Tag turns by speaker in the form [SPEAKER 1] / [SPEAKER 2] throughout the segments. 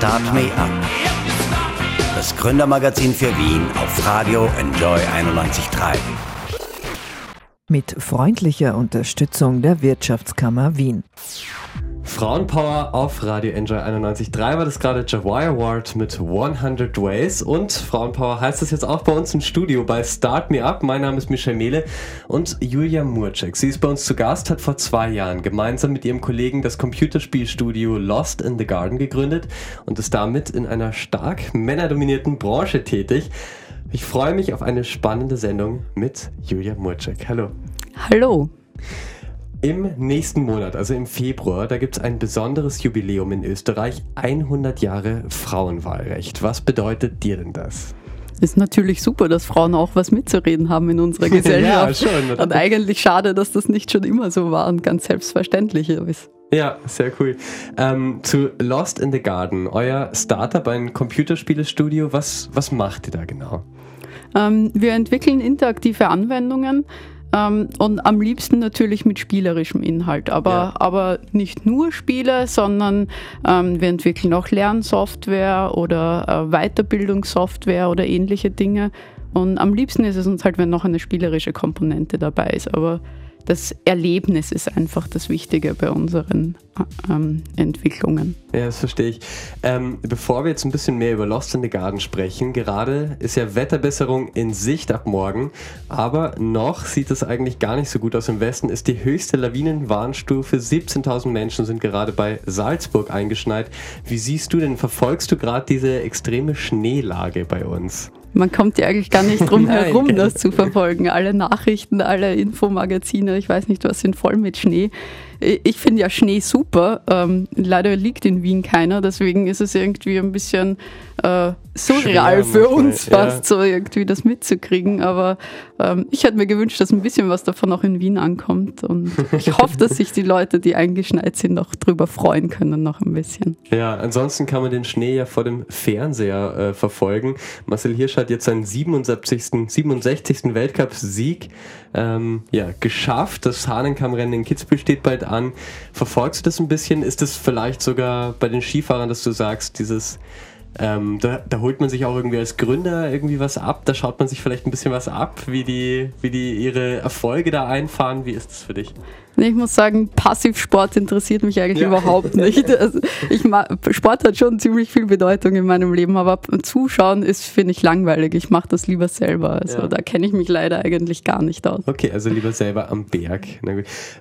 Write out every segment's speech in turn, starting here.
[SPEAKER 1] Start Me Up. Das Gründermagazin für Wien auf Radio Enjoy 91.3.
[SPEAKER 2] Mit freundlicher Unterstützung der Wirtschaftskammer Wien.
[SPEAKER 3] Frauenpower auf Radio Enjoy 91.3 war das gerade Jawai Award mit 100 Ways und Frauenpower heißt das jetzt auch bei uns im Studio bei Start Me Up. Mein Name ist Michelle Mehle und Julia Murczek. Sie ist bei uns zu Gast, hat vor zwei Jahren gemeinsam mit ihrem Kollegen das Computerspielstudio Lost in the Garden gegründet und ist damit in einer stark männerdominierten Branche tätig. Ich freue mich auf eine spannende Sendung mit Julia Murczek. Hallo.
[SPEAKER 4] Hallo.
[SPEAKER 3] Im nächsten Monat, also im Februar, da gibt es ein besonderes Jubiläum in Österreich, 100 Jahre Frauenwahlrecht. Was bedeutet dir denn das?
[SPEAKER 4] Ist natürlich super, dass Frauen auch was mitzureden haben in unserer Gesellschaft. ja, schon. Und eigentlich schade, dass das nicht schon immer so war und ganz selbstverständlich ist.
[SPEAKER 3] Ja, sehr cool. Ähm, zu Lost in the Garden, euer Startup, ein Computerspielestudio, was, was macht ihr da genau?
[SPEAKER 4] Ähm, wir entwickeln interaktive Anwendungen ähm, und am liebsten natürlich mit spielerischem Inhalt, aber, ja. aber nicht nur Spiele, sondern ähm, wir entwickeln auch Lernsoftware oder äh, Weiterbildungssoftware oder ähnliche Dinge. Und am liebsten ist es uns halt, wenn noch eine spielerische Komponente dabei ist. Aber das Erlebnis ist einfach das Wichtige bei unseren ähm, Entwicklungen.
[SPEAKER 3] Ja, das verstehe ich. Ähm, bevor wir jetzt ein bisschen mehr über Lost in the Garden sprechen, gerade ist ja Wetterbesserung in Sicht ab morgen, aber noch sieht es eigentlich gar nicht so gut aus. Im Westen ist die höchste Lawinenwarnstufe. 17.000 Menschen sind gerade bei Salzburg eingeschneit. Wie siehst du denn, verfolgst du gerade diese extreme Schneelage bei uns?
[SPEAKER 4] Man kommt ja eigentlich gar nicht drum herum, das zu verfolgen. Alle Nachrichten, alle Infomagazine, ich weiß nicht was, sind voll mit Schnee. Ich finde ja Schnee super. Ähm, leider liegt in Wien keiner, deswegen ist es irgendwie ein bisschen äh, surreal für uns fast, ja. so irgendwie das mitzukriegen. Aber ähm, ich hätte mir gewünscht, dass ein bisschen was davon auch in Wien ankommt. Und ich hoffe, dass sich die Leute, die eingeschneit sind, noch drüber freuen können, noch ein bisschen.
[SPEAKER 3] Ja, ansonsten kann man den Schnee ja vor dem Fernseher äh, verfolgen. Marcel Hirsch hat jetzt seinen 77. 67. Weltcup-Sieg ähm, ja, geschafft. Das Hahnenkammrennen in Kitzbühel steht bald an. Verfolgst du das ein bisschen? Ist es vielleicht sogar bei den Skifahrern, dass du sagst, dieses ähm, da, da, holt man sich auch irgendwie als Gründer irgendwie was ab, da schaut man sich vielleicht ein bisschen was ab, wie die, wie die ihre Erfolge da einfahren. Wie ist das für dich?
[SPEAKER 4] Ich muss sagen, Passivsport interessiert mich eigentlich ja. überhaupt nicht. Also ich Sport hat schon ziemlich viel Bedeutung in meinem Leben, aber Zuschauen ist, finde ich, langweilig. Ich mache das lieber selber. Also ja. da kenne ich mich leider eigentlich gar nicht aus.
[SPEAKER 3] Okay, also lieber selber am Berg.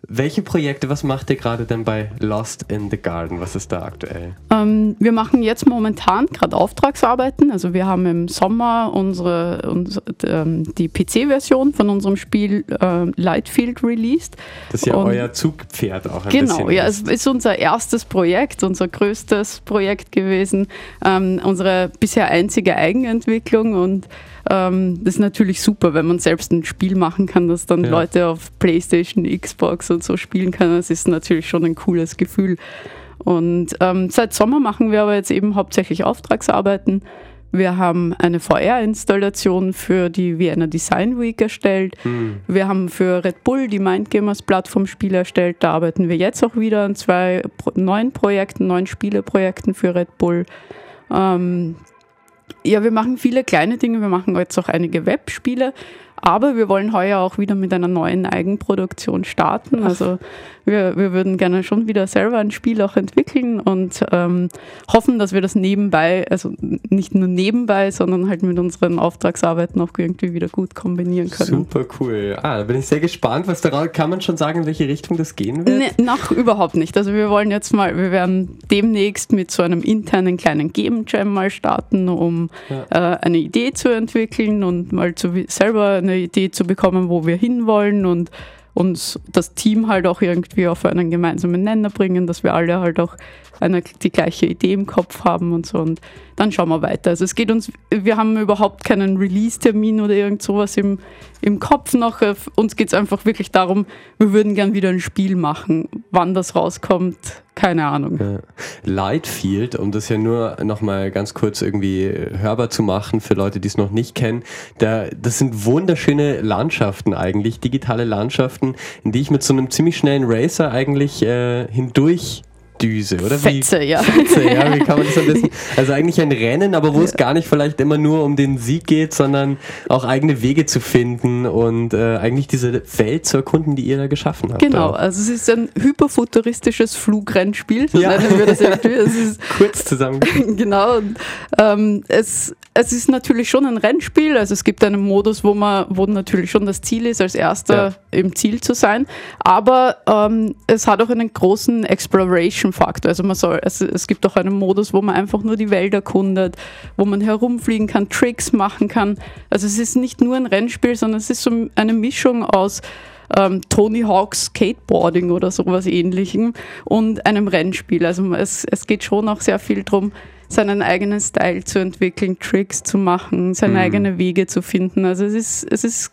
[SPEAKER 3] Welche Projekte, was macht ihr gerade denn bei Lost in the Garden? Was ist da aktuell?
[SPEAKER 4] Ähm, wir machen jetzt momentan gerade Auftragsarbeiten. Also wir haben im Sommer unsere, unsere ähm, die PC-Version von unserem Spiel äh, Lightfield released.
[SPEAKER 3] Das ist ja euer Zugpferd auch
[SPEAKER 4] ein genau, bisschen. Ja, es ist unser erstes Projekt, unser größtes Projekt gewesen, ähm, unsere bisher einzige Eigenentwicklung und ähm, das ist natürlich super, wenn man selbst ein Spiel machen kann, das dann ja. Leute auf Playstation, Xbox und so spielen können. Das ist natürlich schon ein cooles Gefühl. Und ähm, seit Sommer machen wir aber jetzt eben hauptsächlich Auftragsarbeiten wir haben eine VR-Installation für die Vienna Design Week erstellt. Mhm. Wir haben für Red Bull die Mindgamers Plattformspiele erstellt. Da arbeiten wir jetzt auch wieder an zwei neuen Projekten, neuen Spieleprojekten für Red Bull. Ähm, ja, wir machen viele kleine Dinge. Wir machen jetzt auch einige Webspiele. Aber wir wollen heuer auch wieder mit einer neuen Eigenproduktion starten. Also wir, wir würden gerne schon wieder selber ein Spiel auch entwickeln und ähm, hoffen, dass wir das nebenbei, also nicht nur nebenbei, sondern halt mit unseren Auftragsarbeiten auch irgendwie wieder gut kombinieren können.
[SPEAKER 3] Super cool. Ah, da bin ich sehr gespannt, was da kann man schon sagen, in welche Richtung das gehen wird?
[SPEAKER 4] Nee, noch überhaupt nicht. Also wir wollen jetzt mal, wir werden demnächst mit so einem internen kleinen Game Jam mal starten, um ja. äh, eine Idee zu entwickeln und mal zu, selber eine Idee zu bekommen, wo wir hinwollen und uns das Team halt auch irgendwie auf einen gemeinsamen Nenner bringen, dass wir alle halt auch eine, die gleiche Idee im Kopf haben und so. Und dann schauen wir weiter. Also es geht uns, wir haben überhaupt keinen Release-Termin oder irgend sowas im, im Kopf noch. Uns geht es einfach wirklich darum, wir würden gern wieder ein Spiel machen. Wann das rauskommt, keine Ahnung. Ja.
[SPEAKER 3] Lightfield, um das ja nur nochmal ganz kurz irgendwie hörbar zu machen für Leute, die es noch nicht kennen, da, das sind wunderschöne Landschaften eigentlich, digitale Landschaften, in die ich mit so einem ziemlich schnellen Racer eigentlich äh, hindurch Düse, oder?
[SPEAKER 4] Fetze,
[SPEAKER 3] wie,
[SPEAKER 4] ja.
[SPEAKER 3] Fetze, ja, wie kann man das am besten? Also eigentlich ein Rennen, aber wo es gar nicht vielleicht immer nur um den Sieg geht, sondern auch eigene Wege zu finden und äh, eigentlich diese Welt zu erkunden, die ihr da geschaffen habt.
[SPEAKER 4] Genau,
[SPEAKER 3] auch.
[SPEAKER 4] also es ist ein hyperfuturistisches Flugrennspiel, so
[SPEAKER 3] Ja. Kurz zusammen.
[SPEAKER 4] genau. Und, ähm, es, es ist natürlich schon ein Rennspiel. Also es gibt einen Modus, wo man, wo natürlich schon das Ziel ist, als erster im Ziel zu sein. Aber ähm, es hat auch einen großen Exploration-Faktor. Also man soll, es, es gibt auch einen Modus, wo man einfach nur die Welt erkundet, wo man herumfliegen kann, Tricks machen kann. Also es ist nicht nur ein Rennspiel, sondern es ist so eine Mischung aus ähm, Tony Hawk's Skateboarding oder sowas ähnlichem und einem Rennspiel. Also es, es geht schon auch sehr viel darum, seinen eigenen Style zu entwickeln, Tricks zu machen, seine
[SPEAKER 3] Mhm.
[SPEAKER 4] eigenen Wege zu finden. Also es ist, es ist,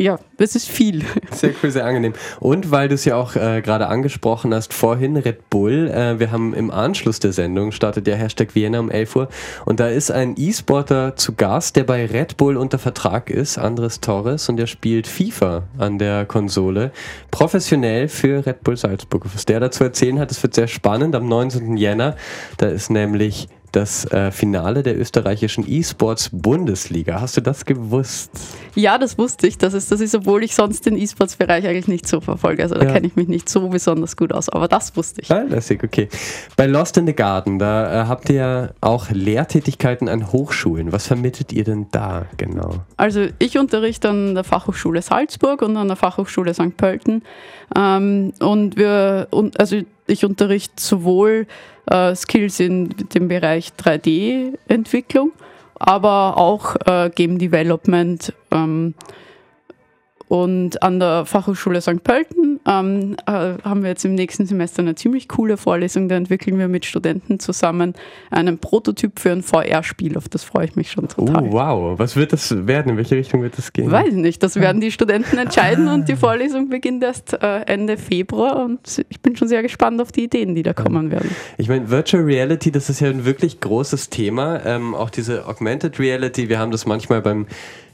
[SPEAKER 4] ja, es ist viel.
[SPEAKER 3] Sehr cool, sehr angenehm. Und weil du es ja auch äh, gerade angesprochen hast, vorhin Red Bull, äh, wir haben im Anschluss der Sendung, startet der Hashtag Vienna um 11 Uhr und da ist ein E-Sporter zu Gast, der bei Red Bull unter Vertrag ist, Andres Torres, und der spielt FIFA an der Konsole, professionell für Red Bull Salzburg. Was der dazu erzählen hat, das wird sehr spannend. Am 19. Jänner, da ist nämlich das äh, Finale der österreichischen E-Sports Bundesliga. Hast du das gewusst?
[SPEAKER 4] Ja, das wusste ich. Das ist, das ist, obwohl ich sonst den E-Sports-Bereich eigentlich nicht so verfolge. Also da
[SPEAKER 3] Ja.
[SPEAKER 4] kenne ich mich nicht so besonders gut aus. Aber das wusste ich.
[SPEAKER 3] Ah, lässig, okay. Bei Lost in the Garden, da äh, habt ihr ja auch Lehrtätigkeiten an Hochschulen. Was vermittelt ihr denn da genau?
[SPEAKER 4] Also ich unterrichte an der Fachhochschule Salzburg und an der Fachhochschule St. Pölten. Ähm, und wir, und, also ich unterrichte sowohl äh, Skills in dem Bereich 3D-Entwicklung, aber auch äh, Game Development. Ähm, und an der Fachhochschule St. Pölten ähm, äh, haben wir jetzt im nächsten Semester eine ziemlich coole Vorlesung. Da entwickeln wir mit Studenten zusammen einen Prototyp für ein VR-Spiel. Auf das freue ich mich schon total.
[SPEAKER 3] Oh, wow. Was wird das werden? In welche Richtung wird das gehen?
[SPEAKER 4] Weiß ich nicht, das werden die Studenten entscheiden und die Vorlesung beginnt erst äh, Ende Februar und ich bin schon sehr gespannt auf die Ideen, die da kommen werden.
[SPEAKER 3] Ich meine, Virtual Reality, das ist ja ein wirklich großes Thema. Ähm, auch diese Augmented Reality, wir haben das manchmal beim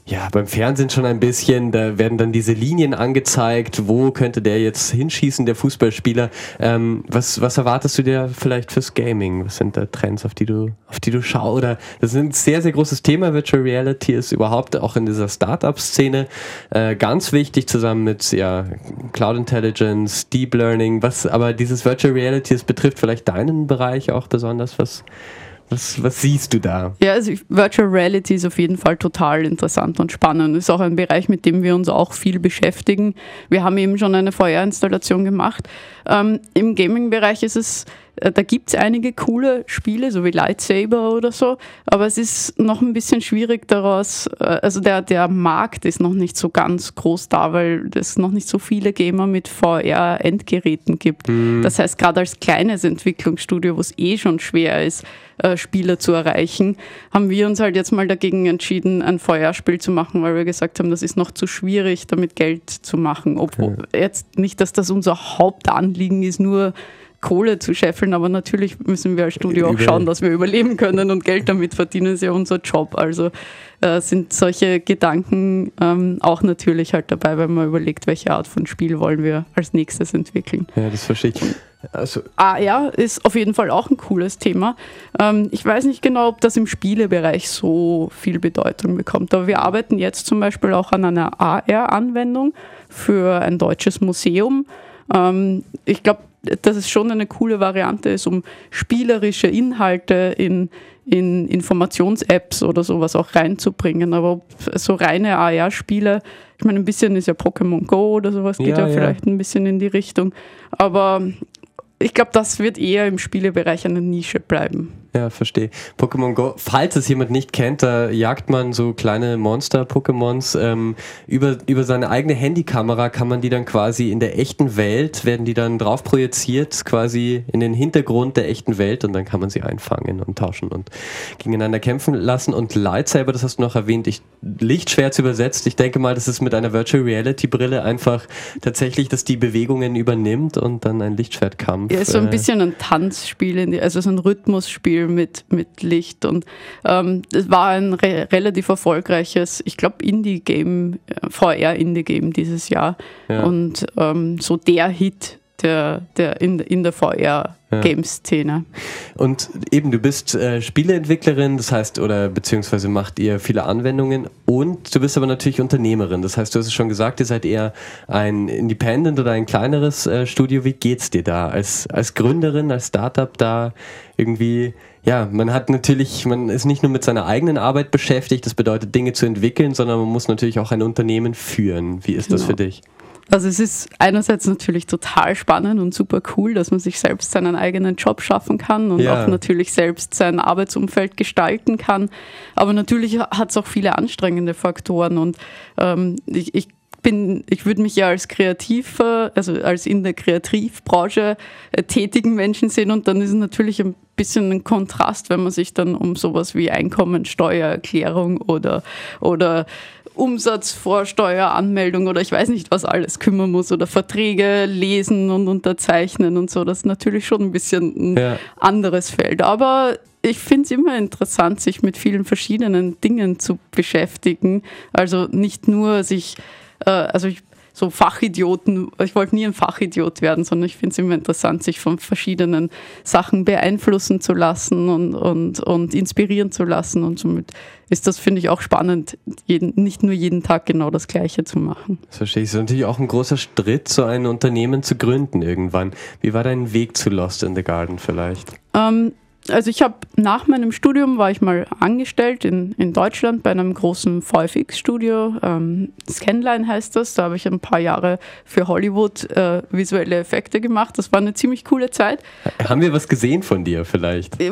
[SPEAKER 3] ja, beim Fernsehen schon ein bisschen, da werden dann diese Linien angezeigt, wo könnte der jetzt hinschießen, der Fußballspieler. Ähm, was, was erwartest du dir vielleicht fürs Gaming? Was sind da Trends, auf die du, auf die du schaust? Oder das ist ein sehr, sehr großes Thema. Virtual Reality ist überhaupt auch in dieser Startup-Szene äh, ganz wichtig, zusammen mit ja, Cloud Intelligence, Deep Learning, was, aber dieses Virtual Reality, das betrifft vielleicht deinen Bereich auch besonders. Was, was, was siehst du da?
[SPEAKER 4] Ja, also Virtual Reality ist auf jeden Fall total interessant und spannend. Ist auch ein Bereich, mit dem wir uns auch viel beschäftigen. Wir haben eben schon eine VR-Installation gemacht. Ähm, Im Gaming-Bereich ist es, äh, da gibt es einige coole Spiele, so wie Lightsaber oder so, aber es ist noch ein bisschen schwierig daraus, äh, also der, der Markt ist noch nicht so ganz groß da, weil es noch nicht so viele Gamer mit VR-Endgeräten gibt. Das heißt, gerade als kleines Entwicklungsstudio, wo es eh schon schwer ist, äh, Spieler zu erreichen, haben wir uns halt jetzt mal dagegen entschieden, ein VR-Spiel zu machen, weil wir gesagt haben, das ist noch zu schwierig, damit Geld zu machen. Obwohl jetzt nicht, dass das unser Hauptanliegen ist, nur Kohle zu scheffeln, aber natürlich müssen wir als Studio auch schauen, dass wir überleben können und Geld damit verdienen, ist ja unser Job. Also äh, sind solche Gedanken ähm, auch natürlich halt dabei, wenn man überlegt, welche Art von Spiel wollen wir als nächstes entwickeln.
[SPEAKER 3] Ja, das verstehe ich. Also,
[SPEAKER 4] AR ist auf jeden Fall auch ein cooles Thema. Ähm, ich weiß nicht genau, ob das im Spielebereich so viel Bedeutung bekommt, aber wir arbeiten jetzt zum Beispiel auch an einer AR-Anwendung für ein deutsches Museum. Ähm, ich glaube, dass es schon eine coole Variante ist, um spielerische Inhalte in, in Informations-Apps oder sowas auch reinzubringen. Aber so reine AR-Spiele, ich meine, ein bisschen ist ja Pokémon Go oder sowas, geht
[SPEAKER 3] Ja,
[SPEAKER 4] ja,
[SPEAKER 3] ja.
[SPEAKER 4] vielleicht ein bisschen in die Richtung. Aber ich glaube, das wird eher im Spielebereich eine Nische bleiben.
[SPEAKER 3] Ja, verstehe. Pokémon Go, falls es jemand nicht kennt, da jagt man so kleine Monster-Pokémons. Ähm, über, über seine eigene Handykamera kann man die dann quasi in der echten Welt, werden die dann drauf projiziert, quasi in den Hintergrund der echten Welt und dann kann man sie einfangen und tauschen und gegeneinander kämpfen lassen. Und Lightsaber, das hast du noch erwähnt, ich, Lichtschwert übersetzt. Ich denke mal, das ist mit einer Virtual Reality Brille einfach tatsächlich, dass die Bewegungen übernimmt und dann ein Lichtschwertkampf.
[SPEAKER 4] Ja, ist so ein
[SPEAKER 3] äh,
[SPEAKER 4] bisschen ein Tanzspiel, also so ein Rhythmusspiel mit, mit Licht. Und ähm, es war ein re relativ erfolgreiches, ich glaube, Indie-Game, äh, VR-Indie-Game dieses Jahr.
[SPEAKER 3] Ja.
[SPEAKER 4] Und ähm, so der Hit der, der in, in der VR-Game-Szene.
[SPEAKER 3] Und eben, du bist äh, Spieleentwicklerin, das heißt, oder beziehungsweise macht ihr viele Anwendungen und du bist aber natürlich Unternehmerin. Das heißt, du hast es schon gesagt, ihr seid eher ein Independent oder ein kleineres äh, Studio. Wie geht's dir da als, als Gründerin, als Startup da irgendwie? Ja, man hat natürlich, man ist nicht nur mit seiner eigenen Arbeit beschäftigt, das bedeutet Dinge zu entwickeln, sondern man muss natürlich auch ein Unternehmen führen. Wie ist das
[SPEAKER 4] Genau.
[SPEAKER 3] für dich?
[SPEAKER 4] Also es ist einerseits natürlich total spannend und super cool, dass man sich selbst seinen eigenen Job schaffen kann und
[SPEAKER 3] Ja.
[SPEAKER 4] auch natürlich selbst sein Arbeitsumfeld gestalten kann. Aber natürlich hat es auch viele anstrengende Faktoren und ähm, ich, ich bin, ich würde mich ja als kreativer, also als in der Kreativbranche äh, tätigen Menschen sehen und dann ist es natürlich ein bisschen ein Kontrast, wenn man sich dann um sowas wie Einkommensteuererklärung oder, oder Umsatzvorsteueranmeldung oder ich weiß nicht was alles kümmern muss oder Verträge lesen und unterzeichnen und so. Das ist natürlich schon ein bisschen ein
[SPEAKER 3] Ja.
[SPEAKER 4] anderes Feld. Aber ich finde es immer interessant, sich mit vielen verschiedenen Dingen zu beschäftigen. Also nicht nur sich, äh, also ich, so Fachidioten, ich wollte nie ein Fachidiot werden, sondern ich finde es immer interessant, sich von verschiedenen Sachen beeinflussen zu lassen und, und, und inspirieren zu lassen. Und somit ist das, finde ich, auch spannend, jeden, nicht nur jeden Tag genau das Gleiche zu machen.
[SPEAKER 3] Das verstehe ich. Es ist natürlich auch ein großer Schritt, so ein Unternehmen zu gründen irgendwann. Wie war dein Weg zu Lost in the Garden vielleicht?
[SPEAKER 4] Ähm, also ich habe nach meinem Studium war ich mal angestellt in, in Deutschland bei einem großen VFX-Studio. Ähm, Scanline heißt das. Da habe ich ein paar Jahre für Hollywood äh, visuelle Effekte gemacht. Das war eine ziemlich coole Zeit.
[SPEAKER 3] Haben wir was gesehen von dir vielleicht?
[SPEAKER 4] Äh,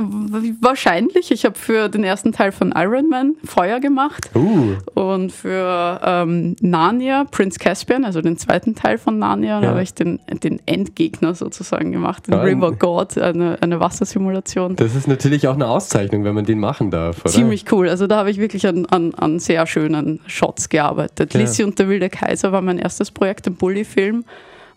[SPEAKER 4] Wahrscheinlich. Ich habe für den ersten Teil von Iron Man Feuer gemacht
[SPEAKER 3] Uh,
[SPEAKER 4] und für ähm, Narnia, Prince Caspian, also den zweiten Teil von Narnia,
[SPEAKER 3] Ja.
[SPEAKER 4] habe ich den, den Endgegner sozusagen gemacht, den River God, eine, eine Wassersimulation.
[SPEAKER 3] das ist natürlich auch eine Auszeichnung, wenn man den machen darf, oder?
[SPEAKER 4] Ziemlich cool. Also da habe ich wirklich an, an, an sehr schönen Shots gearbeitet.
[SPEAKER 3] Ja.
[SPEAKER 4] Lissy und der wilde Kaiser war mein erstes Projekt, ein Bully-Film.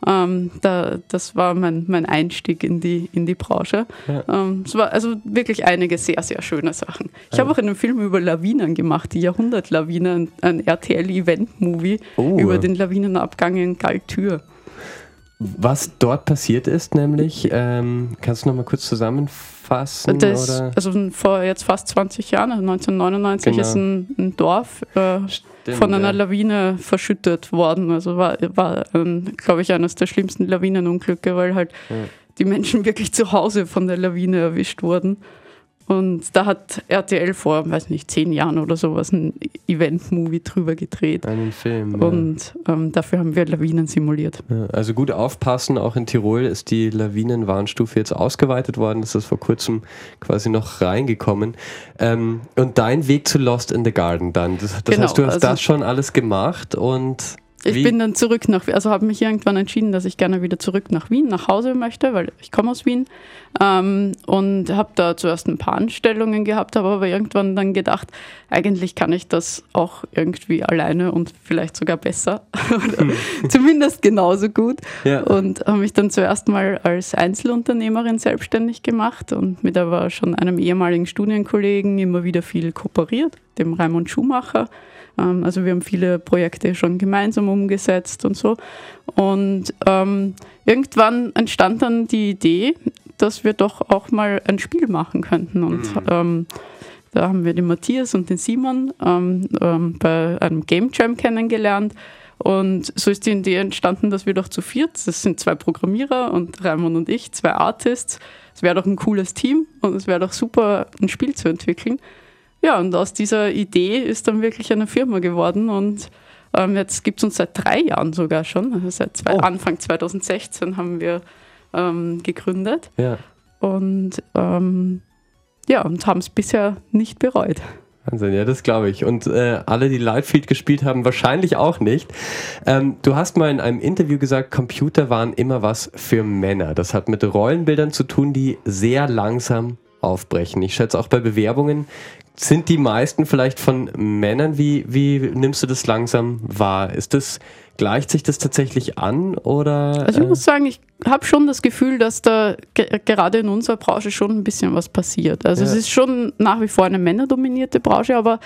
[SPEAKER 4] Ähm, da, das war mein, mein Einstieg in die, in die Branche.
[SPEAKER 3] Ja.
[SPEAKER 4] Ähm, es war also wirklich einige sehr, sehr schöne Sachen. Ich habe auch einen Film über Lawinen gemacht, die Jahrhundertlawine, ein, ein RTL-Event-Movie
[SPEAKER 3] Oh.
[SPEAKER 4] über den Lawinenabgang in Galtür.
[SPEAKER 3] Was dort passiert ist, nämlich, ähm, kannst du noch mal kurz zusammenfassen?
[SPEAKER 4] Das,
[SPEAKER 3] oder?
[SPEAKER 4] also vor jetzt fast 20 Jahren, also 1999,
[SPEAKER 3] Genau.
[SPEAKER 4] ist ein, ein Dorf äh,
[SPEAKER 3] Stimmt,
[SPEAKER 4] von einer
[SPEAKER 3] ja.
[SPEAKER 4] Lawine verschüttet worden. Also war, war glaube ich, eines der schlimmsten Lawinenunglücke, weil halt
[SPEAKER 3] Ja.
[SPEAKER 4] die Menschen wirklich zu Hause von der Lawine erwischt wurden. Und da hat RTL vor, weiß nicht, zehn Jahren oder sowas ein Event-Movie drüber gedreht.
[SPEAKER 3] Einen Film. ja.
[SPEAKER 4] Und ähm, dafür haben wir Lawinen simuliert.
[SPEAKER 3] Ja, also gut aufpassen, auch in Tirol ist die Lawinenwarnstufe jetzt ausgeweitet worden. Das ist vor kurzem quasi noch reingekommen. Ähm, und dein Weg zu Lost in the Garden dann. Das, das
[SPEAKER 4] Genau,
[SPEAKER 3] heißt, du hast
[SPEAKER 4] also-
[SPEAKER 3] das schon alles gemacht und
[SPEAKER 4] Ich
[SPEAKER 3] wie?
[SPEAKER 4] bin dann zurück nach, also habe mich irgendwann entschieden, dass ich gerne wieder zurück nach Wien, nach Hause möchte, weil ich komme aus Wien ähm, und habe da zuerst ein paar Anstellungen gehabt, habe aber irgendwann dann gedacht, eigentlich kann ich das auch irgendwie alleine und vielleicht sogar besser oder zumindest genauso gut
[SPEAKER 3] ja.
[SPEAKER 4] und habe mich dann zuerst mal als Einzelunternehmerin selbstständig gemacht und mit aber schon einem ehemaligen Studienkollegen immer wieder viel kooperiert, dem Raimund Schumacher. Ähm, Also wir haben viele Projekte schon gemeinsam umgesetzt und so. Und ähm, irgendwann entstand dann die Idee, dass wir doch auch mal ein Spiel machen könnten. Und
[SPEAKER 3] Mhm.
[SPEAKER 4] ähm, da haben wir den Matthias und den Simon ähm, ähm, bei einem Game Jam kennengelernt. Und so ist die Idee entstanden, dass wir doch zu viert, das sind zwei Programmierer und Raimund und ich, zwei Artists. Es wäre doch ein cooles Team und es wäre doch super, ein Spiel zu entwickeln. Ja, und aus dieser Idee ist dann wirklich eine Firma geworden und ähm, jetzt gibt es uns seit drei Jahren sogar schon. Also seit zwei,
[SPEAKER 3] Oh.
[SPEAKER 4] Anfang 2016 haben wir ähm, gegründet
[SPEAKER 3] ja.
[SPEAKER 4] und ähm, ja, und haben es bisher nicht bereut.
[SPEAKER 3] Wahnsinn, ja, das glaube ich. Und äh, alle, die Lightfield gespielt haben, wahrscheinlich auch nicht. Ähm, du hast mal in einem Interview gesagt, Computer waren immer was für Männer. Das hat mit Rollenbildern zu tun, die sehr langsam aufbrechen. Ich schätze auch bei Bewerbungen sind die meisten vielleicht von Männern. Wie, wie nimmst du das langsam wahr? Ist das, gleicht sich das tatsächlich an oder?
[SPEAKER 4] Also ich
[SPEAKER 3] äh,
[SPEAKER 4] muss sagen, ich habe schon das Gefühl, dass da ge gerade in unserer Branche schon ein bisschen was passiert. Also
[SPEAKER 3] Ja.
[SPEAKER 4] es ist schon nach wie vor eine männerdominierte Branche, aber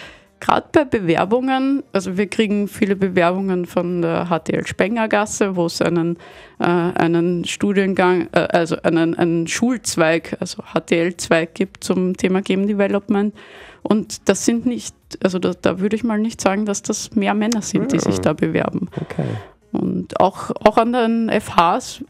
[SPEAKER 4] gerade bei Bewerbungen, also wir kriegen viele Bewerbungen von der HTL Spengergasse, wo es einen, äh, einen Studiengang, äh, also einen, einen Schulzweig, also HTL-Zweig gibt zum Thema Game Development. Und das sind nicht, also da, da würde ich mal nicht sagen, dass das mehr Männer sind, die sich da bewerben.
[SPEAKER 3] Okay.
[SPEAKER 4] Und auch, auch an den FHs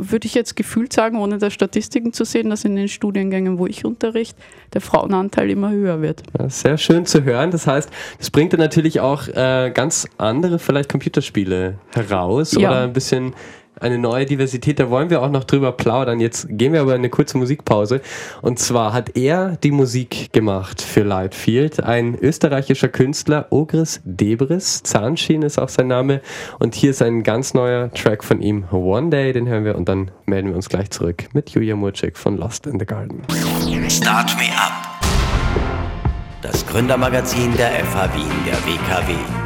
[SPEAKER 4] würde ich jetzt gefühlt sagen, ohne da Statistiken zu sehen, dass in den Studiengängen, wo ich unterrichte, der Frauenanteil immer höher wird.
[SPEAKER 3] Ja, sehr schön zu hören. Das heißt, das bringt dann natürlich auch äh, ganz andere vielleicht Computerspiele heraus
[SPEAKER 4] Ja.
[SPEAKER 3] oder ein bisschen eine neue Diversität. Da wollen wir auch noch drüber plaudern. Jetzt gehen wir aber in eine kurze Musikpause. Und zwar hat er die Musik gemacht für Lightfield. Ein österreichischer Künstler, Ogris Debris. Zahnschienen ist auch sein Name. Und hier ist ein ganz neuer Track von ihm, One Day. Den hören wir und dann melden wir uns gleich zurück mit Julia Murczyk von Lost in the Garden.
[SPEAKER 1] Start Me Up. Das Gründermagazin der FH Wien, der WKW.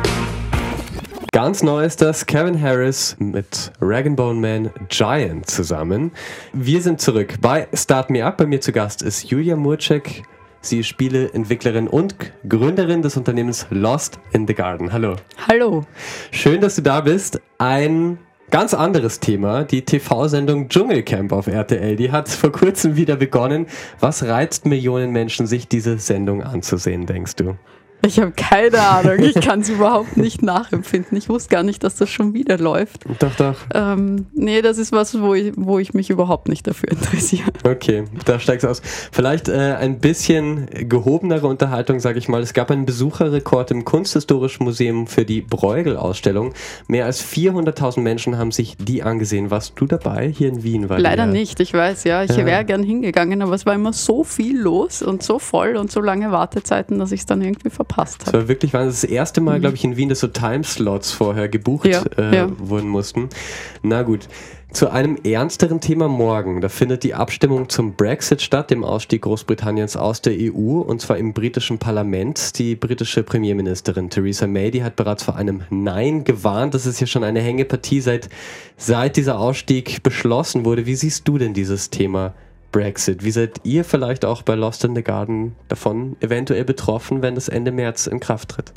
[SPEAKER 3] Ganz neu ist das Kevin Harris mit Rag Bone Man Giant zusammen. Wir sind zurück bei Start Me Up. Bei mir zu Gast ist Julia Murczek. Sie ist Spieleentwicklerin und Gründerin des Unternehmens Lost in the Garden. Hallo.
[SPEAKER 4] Hallo.
[SPEAKER 3] Schön, dass du da bist. Ein ganz anderes Thema, die TV-Sendung Dschungelcamp auf RTL. Die hat vor kurzem wieder begonnen. Was reizt Millionen Menschen, sich diese Sendung anzusehen, denkst du?
[SPEAKER 4] Ich habe keine Ahnung, ich kann es überhaupt nicht nachempfinden. Ich wusste gar nicht, dass das schon wieder läuft.
[SPEAKER 3] Doch, doch.
[SPEAKER 4] Ähm, nee, das ist was, wo ich, wo ich mich überhaupt nicht dafür interessiere.
[SPEAKER 3] Okay, da steigst du aus. Vielleicht äh, ein bisschen gehobenere Unterhaltung, sage ich mal. Es gab einen Besucherrekord im Kunsthistorischen Museum für die Bruegel-Ausstellung. Mehr als 400.000 Menschen haben sich die angesehen. Warst du dabei? Hier in Wien
[SPEAKER 4] Leider
[SPEAKER 3] ja.
[SPEAKER 4] nicht, ich weiß, ja. Ich
[SPEAKER 3] Ja.
[SPEAKER 4] wäre gern hingegangen, aber es war immer so viel los und so voll und so lange Wartezeiten, dass ich es dann irgendwie verpasst
[SPEAKER 3] Das
[SPEAKER 4] habe.
[SPEAKER 3] war wirklich Wahnsinn. das erste Mal, glaube ich, in Wien, dass so Timeslots vorher gebucht
[SPEAKER 4] Ja,
[SPEAKER 3] äh,
[SPEAKER 4] ja.
[SPEAKER 3] wurden mussten. Na gut. Zu einem ernsteren Thema morgen. Da findet die Abstimmung zum Brexit statt, dem Ausstieg Großbritanniens aus der EU, und zwar im britischen Parlament. Die britische Premierministerin Theresa May, die hat bereits vor einem Nein gewarnt. Das ist ja schon eine Hängepartie, seit, seit dieser Ausstieg beschlossen wurde. Wie siehst du denn dieses Thema Brexit? Wie seid ihr vielleicht auch bei Lost in the Garden davon eventuell betroffen, wenn das Ende März in Kraft tritt?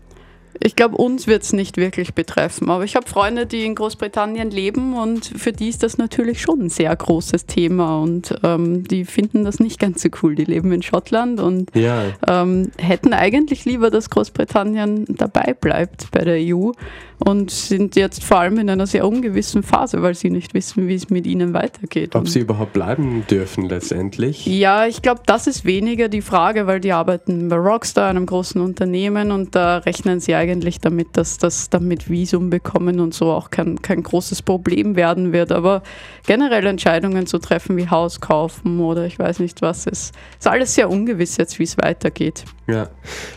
[SPEAKER 4] Ich glaube, uns wird es nicht wirklich betreffen, aber ich habe Freunde, die in Großbritannien leben und für die ist das natürlich schon ein sehr großes Thema und ähm, die finden das nicht ganz so cool. Die leben in Schottland und
[SPEAKER 3] Ja,
[SPEAKER 4] ähm, hätten eigentlich lieber, dass Großbritannien dabei bleibt bei der EU und sind jetzt vor allem in einer sehr ungewissen Phase, weil sie nicht wissen, wie es mit ihnen weitergeht.
[SPEAKER 3] ob sie überhaupt bleiben dürfen letztendlich.
[SPEAKER 4] ja, ich glaube, das ist weniger die Frage, weil die arbeiten bei Rockstar, einem großen Unternehmen, und da rechnen sie eigentlich damit, dass das damit Visum bekommen und so auch kein, kein großes Problem werden wird. Aber generell Entscheidungen zu treffen wie Haus kaufen oder ich weiß nicht was, ist, ist alles sehr ungewiss jetzt, wie es weitergeht.
[SPEAKER 3] Ja.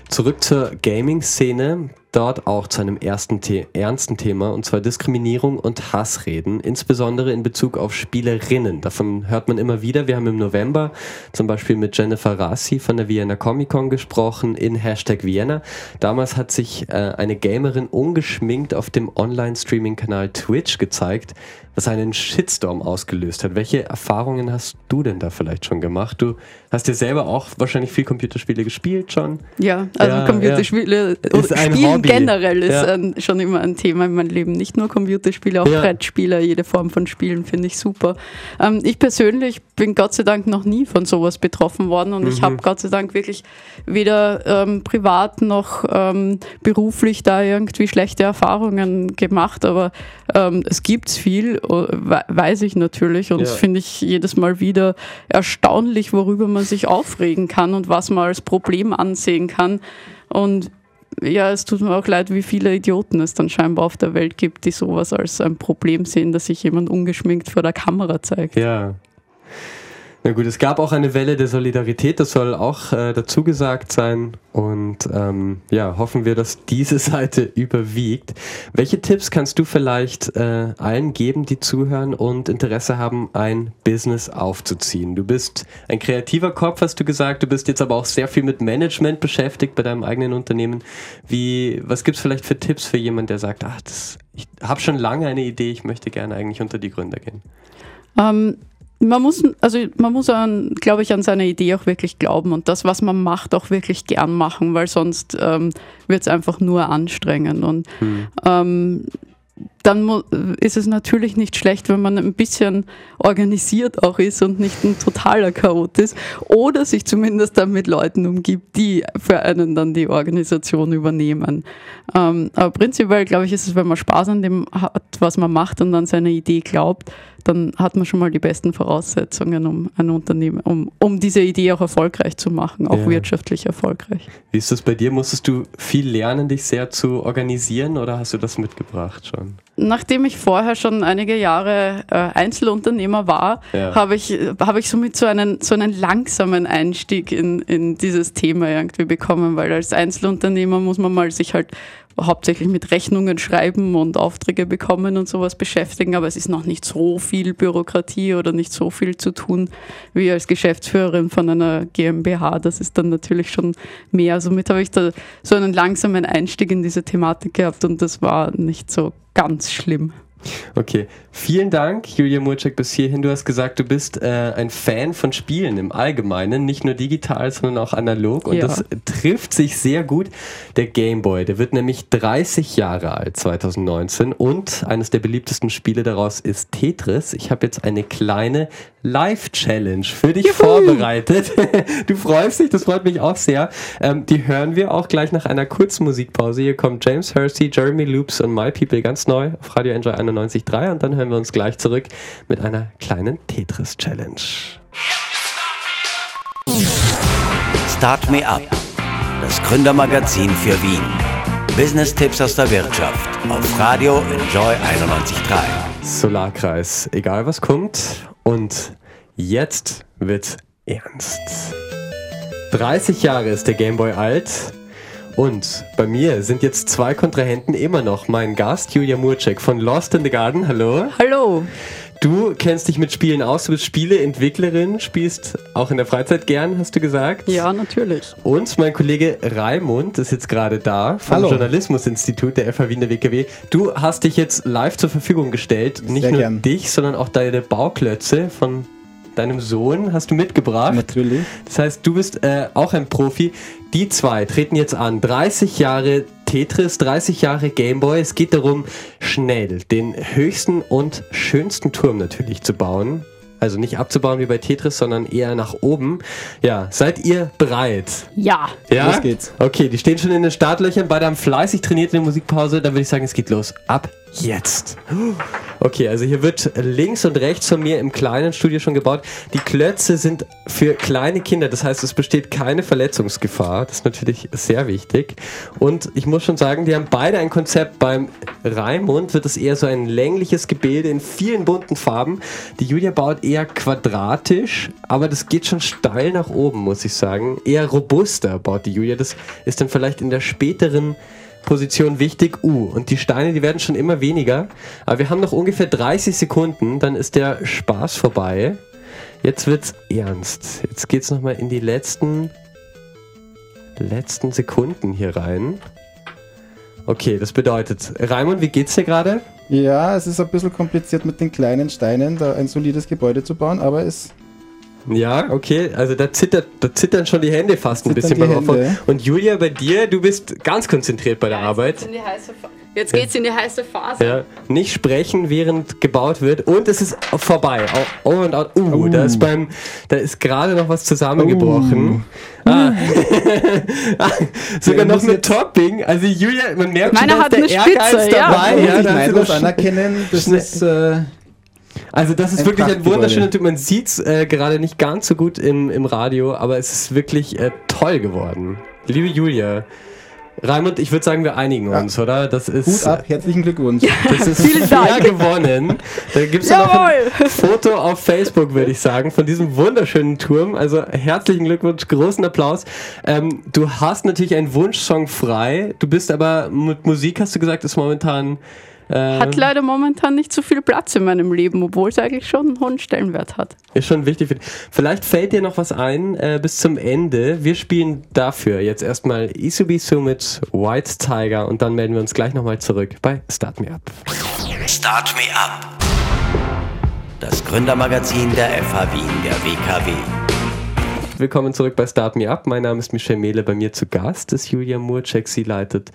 [SPEAKER 3] Zurück zur Gaming-Szene. Dort auch zu einem ersten The ernsten Thema, und zwar Diskriminierung und Hassreden, insbesondere in Bezug auf Spielerinnen. Davon hört man immer wieder. Wir haben im November zum Beispiel mit Jennifer Rassi von der Vienna Comic Con gesprochen in Hashtag Vienna. Damals hat sich äh, eine Gamerin ungeschminkt auf dem Online-Streaming-Kanal Twitch gezeigt, was einen Shitstorm ausgelöst hat. Welche Erfahrungen hast du denn da vielleicht schon gemacht? Du hast ja selber auch wahrscheinlich viel Computerspiele gespielt schon.
[SPEAKER 4] Ja, also
[SPEAKER 3] Ja,
[SPEAKER 4] Computerspiele
[SPEAKER 3] Ist
[SPEAKER 4] oder
[SPEAKER 3] ein
[SPEAKER 4] Spielen
[SPEAKER 3] Hobby.
[SPEAKER 4] Generell ist
[SPEAKER 3] Ja.
[SPEAKER 4] ein, schon immer ein Thema in meinem Leben. Nicht nur Computerspiele, auch
[SPEAKER 3] Ja.
[SPEAKER 4] Brettspiele, jede Form von Spielen finde ich super. Ähm, ich persönlich bin Gott sei Dank noch nie von sowas betroffen worden und
[SPEAKER 3] Mhm.
[SPEAKER 4] ich habe Gott sei Dank wirklich weder ähm, privat noch ähm, beruflich da irgendwie schlechte Erfahrungen gemacht, aber ähm, es gibt viel, äh, we- weiß ich natürlich und
[SPEAKER 3] Ja.
[SPEAKER 4] das finde ich jedes Mal wieder erstaunlich, worüber man sich aufregen kann und was man als Problem ansehen kann. Und ja, es tut mir auch leid, wie viele Idioten es dann scheinbar auf der Welt gibt, die sowas als ein Problem sehen, dass sich jemand ungeschminkt vor der Kamera zeigt.
[SPEAKER 3] Ja. Na gut, es gab auch eine Welle der Solidarität, das soll auch äh, dazu gesagt sein. Und ähm, ja, hoffen wir, dass diese Seite überwiegt. Welche Tipps kannst du vielleicht äh, allen geben, die zuhören und Interesse haben, ein Business aufzuziehen? Du bist ein kreativer Kopf, hast du gesagt. Du bist jetzt aber auch sehr viel mit Management beschäftigt bei deinem eigenen Unternehmen. Wie, was gibt's vielleicht für Tipps für jemanden, der sagt, ach, das, ich habe schon lange eine Idee, ich möchte gerne eigentlich unter die Gründer gehen?
[SPEAKER 4] Ähm, man muss, also man muss an, glaube ich, an seine Idee auch wirklich glauben und das, was man macht, auch wirklich gern machen, weil sonst ähm, wird es einfach nur anstrengend. Und hm. ähm, dann ist es natürlich nicht schlecht, wenn man ein bisschen organisiert auch ist und nicht ein totaler Chaot ist oder sich zumindest dann mit Leuten umgibt, die für einen dann die Organisation übernehmen. Ähm, aber prinzipiell, glaube ich, ist es, wenn man Spaß an dem hat, was man macht und an seine Idee glaubt, dann hat man schon mal die besten Voraussetzungen, um ein Unternehmen, um, um diese Idee auch erfolgreich zu machen, auch ja. wirtschaftlich erfolgreich.
[SPEAKER 3] Wie ist das bei dir? Musstest du viel lernen, dich sehr zu organisieren oder hast du das mitgebracht schon?
[SPEAKER 4] Nachdem ich vorher schon einige Jahre äh, Einzelunternehmer war, ja. habe ich, hab ich somit so einen, so einen langsamen Einstieg in, in dieses Thema irgendwie bekommen, weil als Einzelunternehmer muss man mal sich halt hauptsächlich mit Rechnungen schreiben und Aufträge bekommen und sowas beschäftigen, aber es ist noch nicht so viel Bürokratie oder nicht so viel zu tun wie als Geschäftsführerin von einer GmbH. Das ist dann natürlich schon mehr. Somit habe ich da so einen langsamen Einstieg in diese Thematik gehabt und das war nicht so ganz schlimm.
[SPEAKER 3] Okay, vielen Dank, Julia Murczek, bis hierhin. Du hast gesagt, du bist äh, ein Fan von Spielen im Allgemeinen, nicht nur digital, sondern auch analog. Und ja. das trifft sich sehr gut. Der Game Boy, der wird nämlich 30 Jahre alt 2019 und eines der beliebtesten Spiele daraus ist Tetris. Ich habe jetzt eine kleine Live-Challenge für dich Juhu. vorbereitet. du freust dich, das freut mich auch sehr. Ähm, die hören wir auch gleich nach einer kurzen Musikpause. Hier kommt James Hersey, Jeremy Loops und My People ganz neu auf Radio Enjoy 91.3 und dann hören wir uns gleich zurück mit einer kleinen Tetris-Challenge.
[SPEAKER 1] Start Me Up, das Gründermagazin für Wien. Business-Tipps aus der Wirtschaft auf Radio Enjoy 91.3.
[SPEAKER 3] Solarkreis, egal was kommt und jetzt wird ernst. 30 Jahre ist der Gameboy alt und bei mir sind jetzt zwei Kontrahenten immer noch mein Gast Julia Murczek von Lost in the Garden. Hallo.
[SPEAKER 4] Hallo.
[SPEAKER 3] Du kennst dich mit Spielen aus, du bist Spieleentwicklerin, spielst auch in der Freizeit gern, hast du gesagt?
[SPEAKER 4] Ja, natürlich.
[SPEAKER 3] Und mein Kollege Raimund ist jetzt gerade da vom Hallo. Journalismusinstitut der FH Wien der WKW. Du hast dich jetzt live zur Verfügung gestellt, nicht Sehr nur gern. dich, sondern auch deine Bauklötze von deinem Sohn hast du mitgebracht.
[SPEAKER 5] Natürlich.
[SPEAKER 3] Das heißt, du bist äh, auch ein Profi. Die zwei treten jetzt an. 30 Jahre Tetris, 30 Jahre Gameboy. Es geht darum, schnell den höchsten und schönsten Turm natürlich zu bauen. Also nicht abzubauen wie bei Tetris, sondern eher nach oben. Ja, seid ihr bereit?
[SPEAKER 4] Ja.
[SPEAKER 3] Ja? Los geht's. Okay, die stehen schon in den Startlöchern. Beide haben fleißig trainiert in der Musikpause. Dann würde ich sagen, es geht los. Ab jetzt. Okay, also hier wird links und rechts von mir im kleinen Studio schon gebaut. Die Klötze sind für kleine Kinder, das heißt, es besteht keine Verletzungsgefahr. Das ist natürlich sehr wichtig. Und ich muss schon sagen, die haben beide ein Konzept. Beim Raimund wird es eher so ein längliches Gebilde in vielen bunten Farben. Die Julia baut eher quadratisch, aber das geht schon steil nach oben, muss ich sagen. Eher robuster baut die Julia. Das ist dann vielleicht in der späteren Position wichtig, U. Und die Steine, die werden schon immer weniger. Aber wir haben noch ungefähr 30 Sekunden, dann ist der Spaß vorbei. Jetzt wird's ernst. Jetzt geht's nochmal in die letzten, letzten Sekunden hier rein. Okay, das bedeutet, Raimund, wie geht's dir gerade?
[SPEAKER 5] Ja, es ist ein bisschen kompliziert mit den kleinen Steinen, da ein solides Gebäude zu bauen, aber es
[SPEAKER 3] ja, okay. Also da, zittert, da zittern schon die Hände fast ein bisschen beim Aufbau. Und Julia, bei dir, du bist ganz konzentriert bei der ja, Arbeit.
[SPEAKER 4] In die heiße Jetzt geht's in die heiße Phase.
[SPEAKER 3] Ja, nicht sprechen, während gebaut wird. Und es ist vorbei. Oh, oh und oh, uh, uh. da ist beim, da ist gerade noch was zusammengebrochen. Uh. Ah. Sogar noch mit Topping. Also Julia, man merkt
[SPEAKER 4] Meine schon,
[SPEAKER 3] dass der
[SPEAKER 4] Ehrgeiz
[SPEAKER 3] Spitze, dabei.
[SPEAKER 5] Ja, ja ich muss anerkennen, das ist... Äh,
[SPEAKER 3] also das ist ein wirklich ein wunderschöner Typ. Man sieht es äh, gerade nicht ganz so gut im, im Radio, aber es ist wirklich äh, toll geworden. Liebe Julia, Raimund, ich würde sagen, wir einigen uns, ja. oder? Das ist.
[SPEAKER 5] Hut ab, herzlichen Glückwunsch.
[SPEAKER 3] Das ist Vielen Dank. gewonnen. Da gibt es noch ein Foto auf Facebook, würde ich sagen, von diesem wunderschönen Turm. Also herzlichen Glückwunsch, großen Applaus. Ähm, du hast natürlich einen Wunschsong frei. Du bist aber mit Musik, hast du gesagt, ist momentan
[SPEAKER 4] hat ähm. leider momentan nicht so viel Platz in meinem Leben, obwohl es eigentlich schon einen hohen Stellenwert hat.
[SPEAKER 3] Ist schon wichtig. Vielleicht fällt dir noch was ein äh, bis zum Ende. Wir spielen dafür jetzt erstmal Isubisu mit White Tiger und dann melden wir uns gleich nochmal zurück bei Start Me Up.
[SPEAKER 1] Start Me Up. das Gründermagazin der FH Wien der WKW.
[SPEAKER 3] Willkommen zurück bei Start Me Up. Mein Name ist Michel Mehle. Bei mir zu Gast ist Julia Murczek. Sie leitet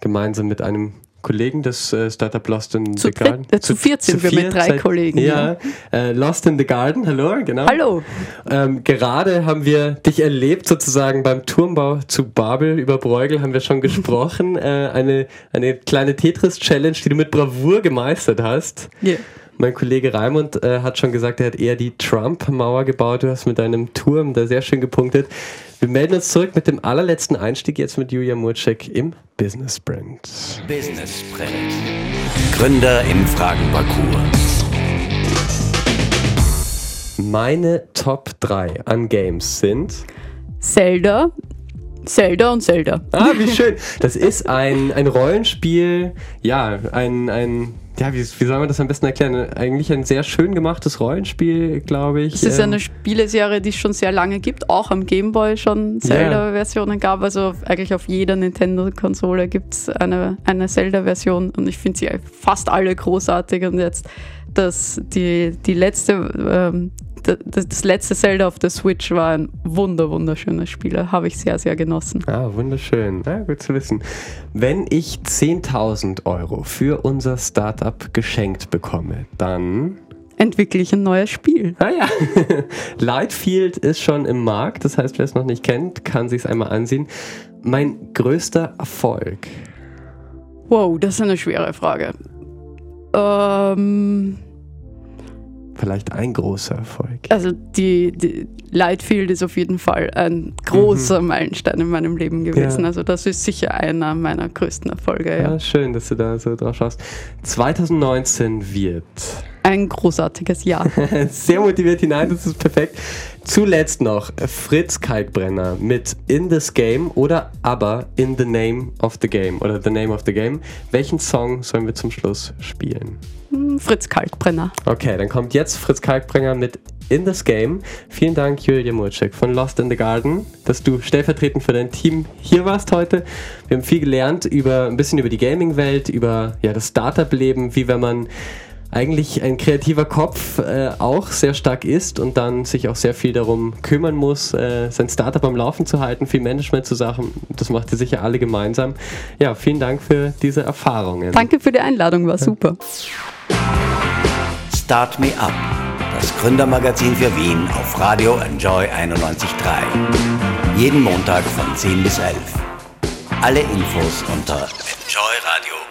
[SPEAKER 3] gemeinsam mit einem Kollegen des äh, Startup Lost in
[SPEAKER 4] zu
[SPEAKER 3] the Garden.
[SPEAKER 4] Äh, zu, viert sind wir mit drei
[SPEAKER 3] seit,
[SPEAKER 4] Kollegen.
[SPEAKER 3] Ja, ja. Äh, Lost in the Garden, hallo, genau.
[SPEAKER 4] Hallo.
[SPEAKER 3] Ähm, gerade haben wir dich erlebt, sozusagen beim Turmbau zu Babel über Bruegel haben wir schon gesprochen. äh, eine, eine kleine Tetris-Challenge, die du mit Bravour gemeistert hast.
[SPEAKER 4] Yeah.
[SPEAKER 3] Mein Kollege Raimund äh, hat schon gesagt, er hat eher die Trump-Mauer gebaut. Du hast mit deinem Turm da sehr schön gepunktet. Wir melden uns zurück mit dem allerletzten Einstieg jetzt mit Julia Murczek im Business Sprint.
[SPEAKER 1] Business Sprint. Gründer im Fragenparcours.
[SPEAKER 3] Meine Top 3 an Games sind
[SPEAKER 4] Zelda, Zelda und Zelda.
[SPEAKER 3] Ah, wie schön. Das ist ein, ein Rollenspiel, ja, ein, ein ja, wie, wie soll man das am besten erklären? Eigentlich ein sehr schön gemachtes Rollenspiel, glaube ich.
[SPEAKER 4] Es ist ähm, eine Spieleserie, die es schon sehr lange gibt, auch am Gameboy schon Zelda-Versionen gab. Also eigentlich auf jeder Nintendo-Konsole gibt es eine, eine Zelda-Version und ich finde sie fast alle großartig und jetzt das, die, die letzte ähm, das letzte Zelda auf der Switch war ein wunder, wunderschönes Spiel. Habe ich sehr, sehr genossen.
[SPEAKER 3] Ah, wunderschön. Ja, gut zu wissen. Wenn ich 10.000 Euro für unser Startup geschenkt bekomme, dann
[SPEAKER 4] entwickle ich ein neues Spiel.
[SPEAKER 3] Ah ja. Lightfield ist schon im Markt, das heißt, wer es noch nicht kennt, kann sich es einmal ansehen. Mein größter Erfolg.
[SPEAKER 4] Wow, das ist eine schwere Frage. Ähm
[SPEAKER 3] vielleicht ein großer Erfolg?
[SPEAKER 4] Also die, die Lightfield ist auf jeden Fall ein großer mhm. Meilenstein in meinem Leben gewesen. Ja. Also das ist sicher einer meiner größten Erfolge. Ja.
[SPEAKER 3] ja, schön, dass du da so drauf schaust. 2019 wird
[SPEAKER 4] ein großartiges Jahr.
[SPEAKER 3] Sehr motiviert hinein, das ist perfekt. Zuletzt noch Fritz Kalkbrenner mit In This Game oder aber In the Name of the Game oder The Name of the Game. Welchen Song sollen wir zum Schluss spielen?
[SPEAKER 4] Hm, Fritz Kalkbrenner.
[SPEAKER 3] Okay, dann kommt jetzt Fritz Kalkbrenner mit In This Game. Vielen Dank, Julia Murczek von Lost in the Garden, dass du stellvertretend für dein Team hier warst heute. Wir haben viel gelernt über ein bisschen über die Gaming-Welt, über ja, das Startup-Leben, wie wenn man eigentlich ein kreativer Kopf äh, auch sehr stark ist und dann sich auch sehr viel darum kümmern muss, äh, sein Startup am Laufen zu halten, viel Management zu Sachen. Das macht ihr sicher alle gemeinsam. Ja, vielen Dank für diese Erfahrungen.
[SPEAKER 4] Danke für die Einladung, war super.
[SPEAKER 1] Start Me Up, das Gründermagazin für Wien auf Radio Enjoy 91.3. Jeden Montag von 10 bis 11. Alle Infos unter enjoyradio.at.